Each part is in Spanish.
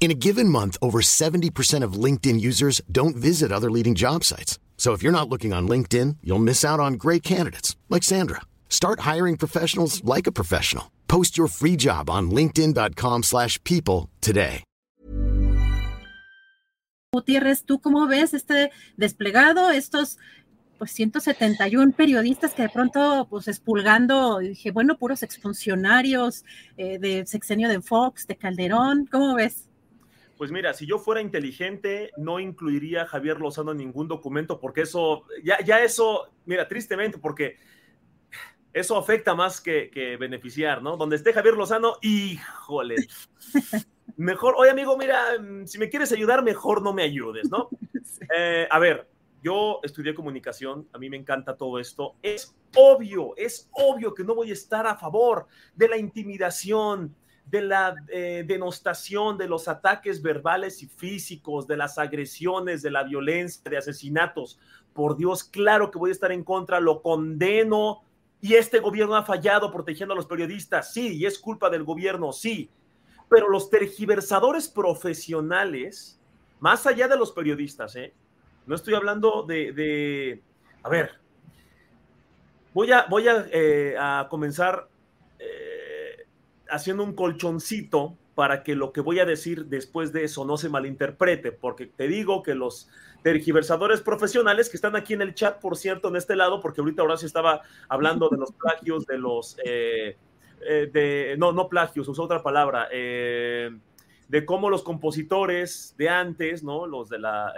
In a given month, over 70% of LinkedIn users don't visit other leading job sites. So if you're not looking on LinkedIn, you'll miss out on great candidates like Sandra. Start hiring professionals like a professional. Post your free job on linkedin.com/people today. Gutiérrez, ¿tú cómo ves este desplegado, estos pues 171 periodistas que de pronto pues expulgando, dije, bueno, puros exfuncionarios eh, de sexenio de Fox, de Calderón, ¿cómo ves? Pues mira, si yo fuera inteligente, no incluiría a Javier Lozano en ningún documento, porque eso, ya, ya eso, mira, tristemente, porque eso afecta más que, que beneficiar, ¿no? Donde esté Javier Lozano, híjole. Mejor, oye amigo, mira, si me quieres ayudar, mejor no me ayudes, ¿no? Eh, a ver, yo estudié comunicación, a mí me encanta todo esto. Es obvio, es obvio que no voy a estar a favor de la intimidación, de la eh, denostación, de los ataques verbales y físicos, de las agresiones, de la violencia, de asesinatos. Por Dios, claro que voy a estar en contra, lo condeno. Y este gobierno ha fallado protegiendo a los periodistas, sí, y es culpa del gobierno, sí. Pero los tergiversadores profesionales, más allá de los periodistas, ¿eh? no estoy hablando de, de... a ver, voy a, voy a, eh, comenzar haciendo un colchoncito para que lo que voy a decir después de eso no se malinterprete, porque te digo que los tergiversadores profesionales que están aquí en el chat, por cierto, en este lado, porque ahorita Horacio estaba hablando de los plagios, de los, eh, eh, de, no, no plagios, usó otra palabra, eh, de cómo los compositores de antes, ¿no? Los de la,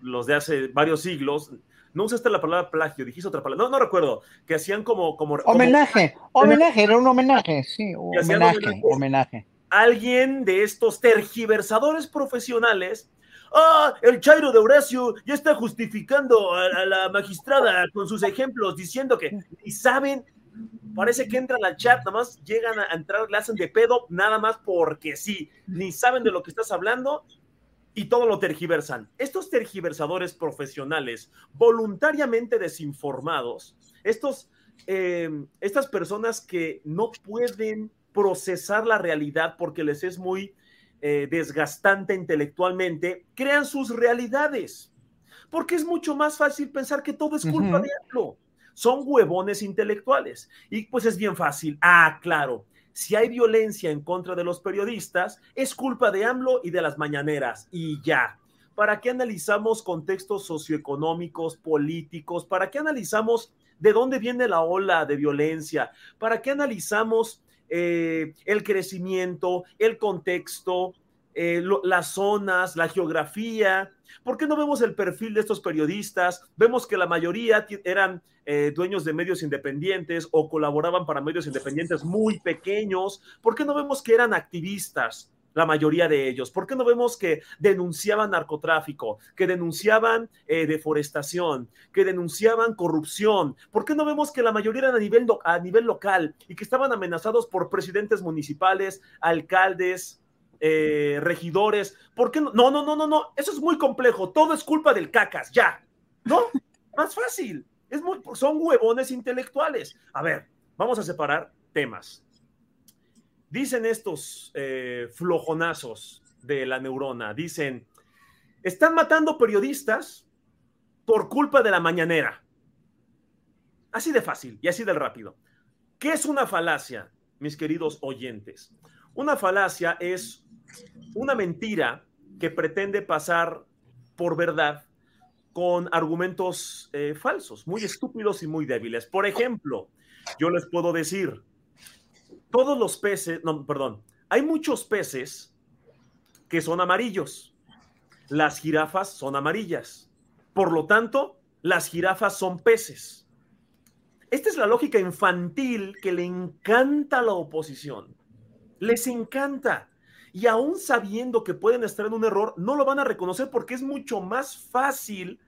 los de hace varios siglos, no usaste la palabra plagio, dijiste otra palabra, no, no recuerdo, que hacían como... como como- Homenaje, homenaje, era un homenaje, sí, Y homenaje, homenaje. alguien de estos tergiversadores profesionales. Ah, el Chairo de Horacio ya está justificando a, a la magistrada con sus ejemplos, diciendo que ni saben, parece que entran al chat, nada más llegan a entrar, le hacen de pedo, nada más porque sí, ni saben de lo que estás hablando y todo lo tergiversan. Estos tergiversadores profesionales, voluntariamente desinformados, estos, eh, estas personas que no pueden procesar la realidad porque les es muy eh, desgastante intelectualmente, crean sus realidades. Porque es mucho más fácil pensar que todo es culpa de AMLO. Son huevones intelectuales. Y pues es bien fácil. Ah, claro. Si hay violencia en contra de los periodistas, es culpa de AMLO y de las mañaneras. Y ya. ¿Para qué analizamos contextos socioeconómicos, políticos? ¿Para qué analizamos de dónde viene la ola de violencia? ¿Para qué analizamos eh, el crecimiento, el contexto, eh, las zonas, la geografía? ¿Por qué no vemos el perfil de estos periodistas? Vemos que la mayoría eran eh, dueños de medios independientes o colaboraban para medios independientes muy pequeños. ¿Por qué no vemos que eran activistas? La mayoría de ellos. ¿Por qué no vemos que denunciaban narcotráfico, que denunciaban eh, deforestación, que denunciaban corrupción? ¿Por qué no vemos que la mayoría eran a nivel, a nivel local y que estaban amenazados por presidentes municipales, alcaldes, eh, regidores? ¿Por qué no? No, no, no, no, no. Eso es muy complejo. Todo es culpa del cacas, ya. ¿No? Más fácil. Es muy, son huevones intelectuales. A ver, vamos a separar temas. Dicen estos eh, flojonazos de la neurona, dicen, están matando periodistas por culpa de la mañanera. Así de fácil y así de rápido. ¿Qué es una falacia, mis queridos oyentes? Una falacia es una mentira que pretende pasar por verdad con argumentos eh, falsos, muy estúpidos y muy débiles. Por ejemplo, yo les puedo decir, todos los peces, no, perdón, hay muchos peces que son amarillos. Las jirafas son amarillas. Por lo tanto, las jirafas son peces. Esta es la lógica infantil que le encanta a la oposición. Les encanta. Y aún sabiendo que pueden estar en un error, no lo van a reconocer porque es mucho más fácil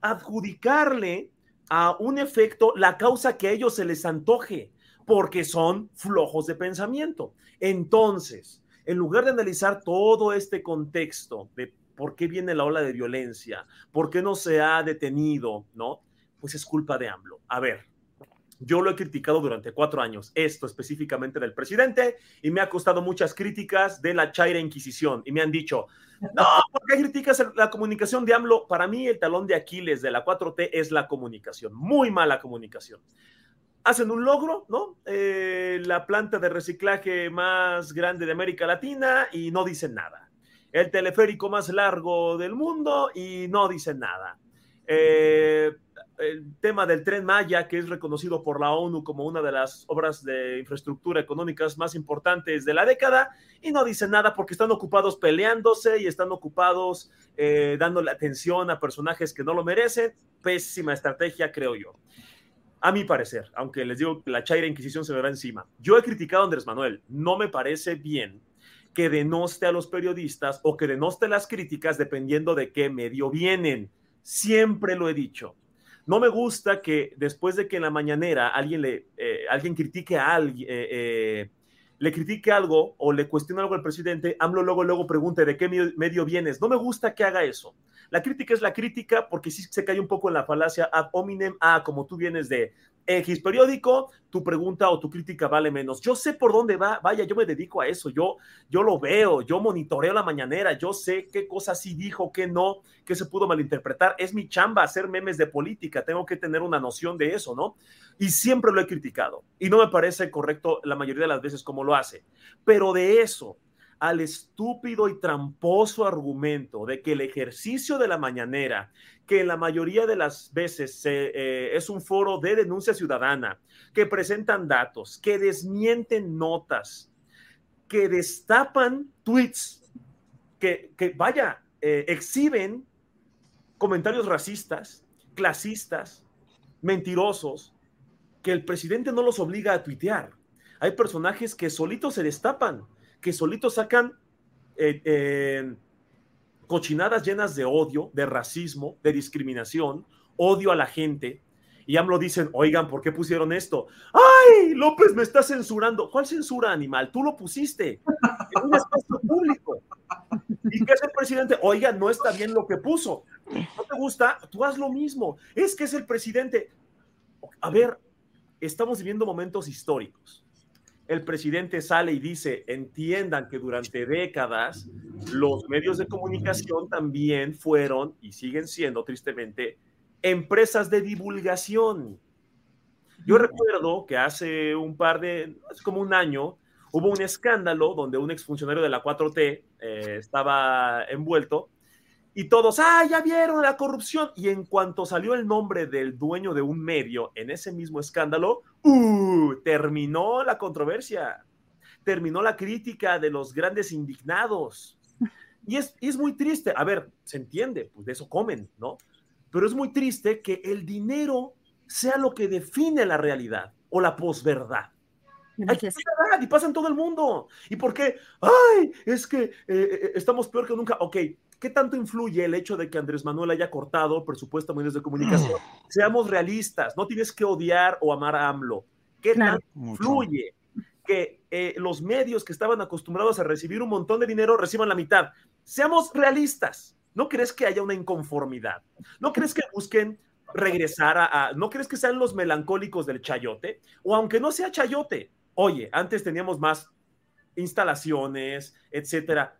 adjudicarle a un efecto la causa que a ellos se les antoje, porque son flojos de pensamiento. Entonces, en lugar de analizar todo este contexto de por qué viene la ola de violencia, por qué no se ha detenido, ¿no? Pues es culpa de AMLO. A ver, yo lo he criticado durante cuatro años, esto específicamente del presidente, y me ha costado muchas críticas de la Chaira Inquisición. Y me han dicho, no, ¿por qué criticas la comunicación de AMLO? Para mí, el talón de Aquiles de la 4T es la comunicación, muy mala comunicación. Hacen un logro, ¿no? Eh, la planta de reciclaje más grande de América Latina y no dicen nada. El teleférico más largo del mundo y no dicen nada. Eh, el tema del tren Maya, que es reconocido por la ONU como una de las obras de infraestructura económicas más importantes de la década, y no dicen nada porque están ocupados peleándose y están ocupados eh, dándole atención a personajes que no lo merecen. Pésima estrategia, creo yo. A mi parecer, aunque les digo que la Chaira Inquisición se me va encima. Yo he criticado a Andrés Manuel. No me parece bien que denoste a los periodistas o que denoste las críticas dependiendo de qué medio vienen. Siempre lo he dicho no me gusta que después de que en la mañanera alguien le eh, alguien critique a alguien, eh, eh, le critique algo o le cuestione algo al presidente, AMLO luego, luego pregunte de qué medio, vienes. No me gusta que haga eso. La crítica es la crítica porque sí se cae un poco en la falacia ad hominem, ah, como tú vienes de X periódico, tu pregunta o tu crítica vale menos. Yo sé por dónde va, vaya, yo me dedico a eso, yo, yo lo veo, yo monitoreo la mañanera, yo sé qué cosas sí dijo, qué no, qué se pudo malinterpretar. Es mi chamba hacer memes de política, tengo que tener una noción de eso, ¿no? Y siempre lo he criticado y no me parece correcto la mayoría de las veces como lo hace, pero de eso al estúpido y tramposo argumento de que el ejercicio de la mañanera que la mayoría de las veces eh, es un foro de denuncia ciudadana, que presentan datos, que desmienten notas, que destapan tweets, que, vaya, eh, exhiben comentarios racistas, clasistas, mentirosos, que el presidente no los obliga a tuitear. Hay personajes que solitos se destapan, que solitos sacan eh, cochinadas llenas de odio, de racismo, de discriminación, odio a la gente. Y AMLO dicen, oigan, ¿por qué pusieron esto? ¡Ay, López me está censurando! ¿Cuál censura, animal? Tú lo pusiste en un espacio público. ¿Y qué hace el presidente? Oiga, no está bien lo que puso. ¿No te gusta? Tú haz lo mismo. Es que es el presidente. A ver, estamos viviendo momentos históricos el presidente sale y dice, entiendan que durante décadas los medios de comunicación también fueron y siguen siendo tristemente empresas de divulgación. Yo recuerdo que hace un par de, hace como un año, hubo un escándalo donde un exfuncionario de la 4T eh, estaba envuelto y todos, ah, ya vieron la corrupción. Y en cuanto salió el nombre del dueño de un medio en ese mismo escándalo, uh, terminó la controversia, terminó la crítica de los grandes indignados. Y es, es muy triste, a ver, se entiende, pues de eso comen, ¿no? Pero es muy triste que el dinero sea lo que define la realidad o la posverdad. Hay que verdad y pasa en todo el mundo. ¿Y por qué? Ay, es que eh, eh, estamos peor que nunca. Ok, ¿Qué tanto influye el hecho de que Andrés Manuel haya cortado presupuesto a medios de comunicación? Seamos realistas, no tienes que odiar o amar a AMLO. ¿Qué tanto influye que eh, los medios que estaban acostumbrados a recibir un montón de dinero reciban la mitad? Seamos realistas. ¿No crees que haya una inconformidad? ¿No crees que busquen regresar a, a, ¿No crees que sean los melancólicos del chayote? O aunque no sea chayote, oye, antes teníamos más instalaciones, etcétera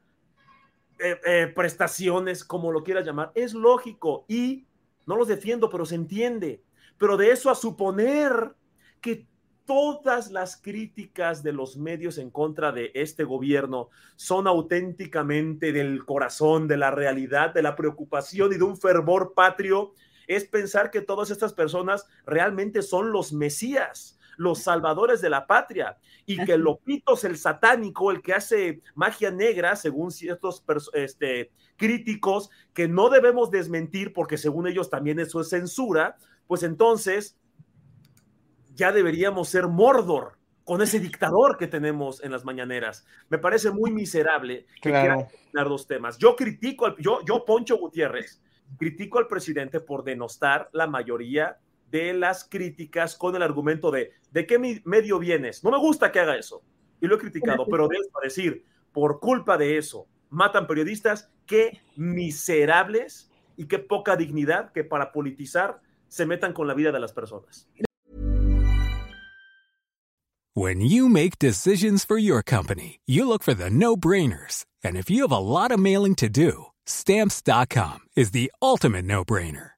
eh, eh, prestaciones, como lo quieras llamar, es lógico y no los defiendo, pero se entiende. Pero de eso a suponer que todas las críticas de los medios en contra de este gobierno son auténticamente del corazón, de la realidad, de la preocupación y de un fervor patrio, es pensar que todas estas personas realmente son los mesías, los salvadores de la patria, y que Lopitos, el satánico, el que hace magia negra, según ciertos este, críticos, que no debemos desmentir porque según ellos también eso es censura, pues entonces ya deberíamos ser Mordor con ese dictador que tenemos en las mañaneras. Me parece muy miserable que claro. quieran dos temas. Yo critico, al, yo, yo, Poncho Gutiérrez, critico al presidente por denostar la mayoría de las críticas con el argumento de ¿de qué medio vienes? No me gusta que haga eso. Y lo he criticado, pero de eso a decir, por culpa de eso, matan periodistas, qué miserables y qué poca dignidad que para politizar se metan con la vida de las personas. When you make decisions for your company, you look for the no-brainers. And if you have a lot of mailing to do, stamps.com is the ultimate no-brainer.